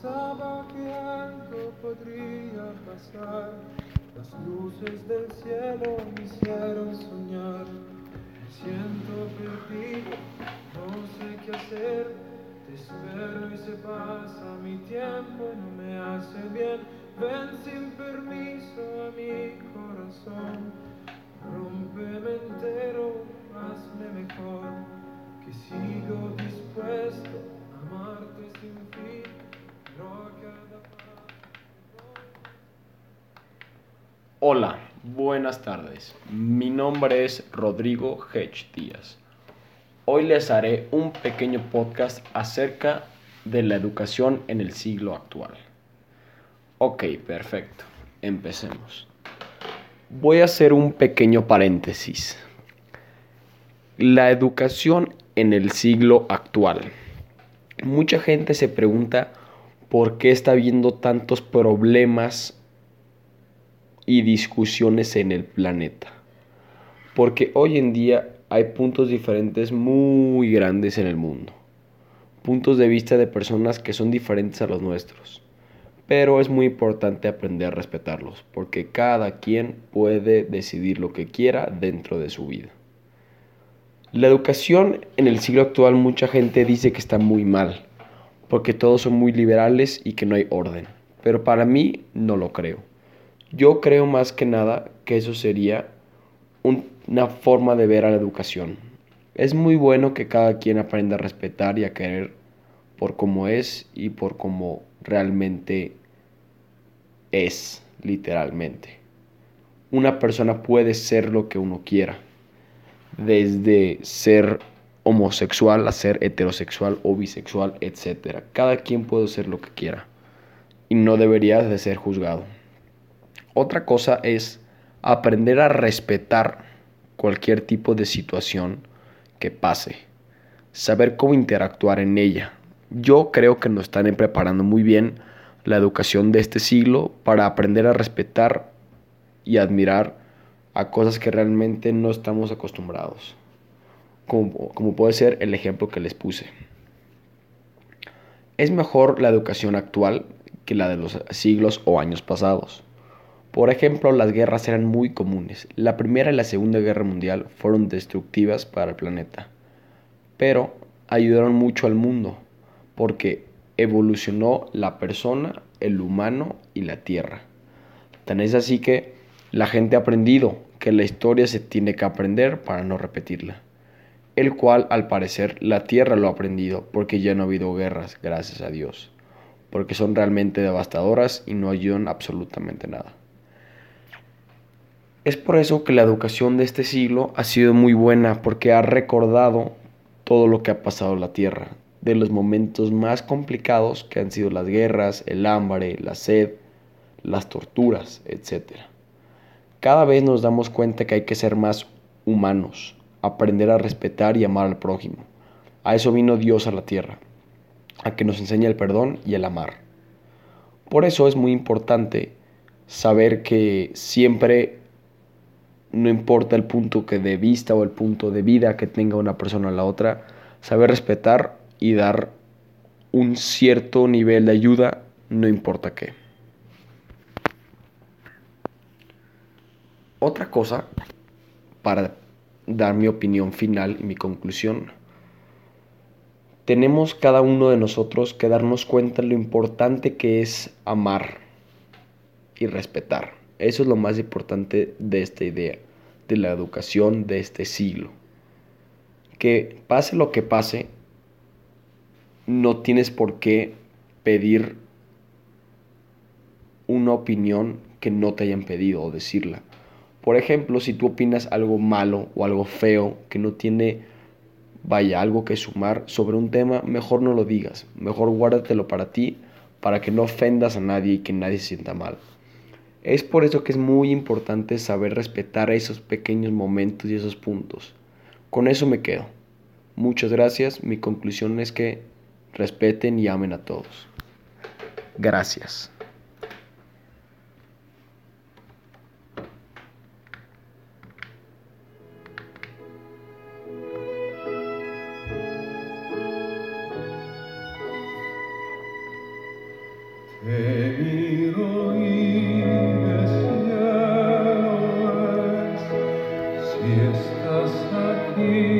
Pensaba que algo podría pasar. Las luces del cielo me hicieron soñar. Me siento perdido, no sé qué hacer. Te espero y se pasa mi tiempo no me hace bien. Ven sin permiso Hola, buenas tardes. Mi nombre es Rodrigo Hedge Díaz. Hoy les haré un pequeño podcast acerca de la educación en el siglo actual. Ok, perfecto. Empecemos. Voy a hacer un pequeño paréntesis. La educación en el siglo actual. Mucha gente se pregunta por qué está habiendo tantos problemas y discusiones en el planeta. Porque hoy en día hay puntos diferentes muy grandes en el mundo. Puntos de vista de personas que son diferentes a los nuestros. Pero es muy importante aprender a respetarlos, porque cada quien puede decidir lo que quiera dentro de su vida. La educación en el siglo actual mucha gente dice que está muy mal, porque todos son muy liberales y que no hay orden. Pero para mí no lo creo. Yo creo más que nada que eso sería una forma de ver a la educación. Es muy bueno que cada quien aprenda a respetar y a querer por cómo es y por cómo realmente es, literalmente. Una persona puede ser lo que uno quiera, desde ser homosexual a ser heterosexual o bisexual, etc. Cada quien puede ser lo que quiera y no debería de ser juzgado. Otra cosa es aprender a respetar cualquier tipo de situación que pase, saber cómo interactuar en ella. Yo creo que nos están preparando muy bien la educación de este siglo para aprender a respetar y admirar a cosas que realmente no estamos acostumbrados, como, como puede ser el ejemplo que les puse. Es mejor la educación actual que la de los siglos o años pasados. Por ejemplo, las guerras eran muy comunes. La Primera y la Segunda Guerra Mundial fueron destructivas para el planeta, pero ayudaron mucho al mundo, porque evolucionó la persona, el humano y la tierra. Tan es así que la gente ha aprendido que la historia se tiene que aprender para no repetirla. El cual, al parecer, la tierra lo ha aprendido porque ya no ha habido guerras, gracias a Dios. Porque son realmente devastadoras y no ayudan absolutamente nada. Es por eso que la educación de este siglo ha sido muy buena porque ha recordado todo lo que ha pasado en la tierra, de los momentos más complicados que han sido las guerras, el hambre, la sed, las torturas, etc. Cada vez nos damos cuenta que hay que ser más humanos, aprender a respetar y amar al prójimo. A eso vino Dios a la tierra, a que nos enseñe el perdón y el amar. Por eso es muy importante saber que siempre no importa el punto que de vista o el punto de vida que tenga una persona a la otra, saber respetar y dar un cierto nivel de ayuda, no importa qué. Otra cosa, para dar mi opinión final y mi conclusión, tenemos cada uno de nosotros que darnos cuenta de lo importante que es amar y respetar. Eso es lo más importante de esta idea, de la educación de este siglo. Que pase lo que pase, no tienes por qué pedir una opinión que no te hayan pedido o decirla. Por ejemplo, si tú opinas algo malo o algo feo que no tiene, vaya, algo que sumar sobre un tema, mejor no lo digas. Mejor guárdatelo para ti, para que no ofendas a nadie y que nadie se sienta mal. Es por eso que es muy importante saber respetar esos pequeños momentos y esos puntos. Con eso me quedo. Muchas gracias. Mi conclusión es que respeten y amen a todos. Gracias. estás aquí.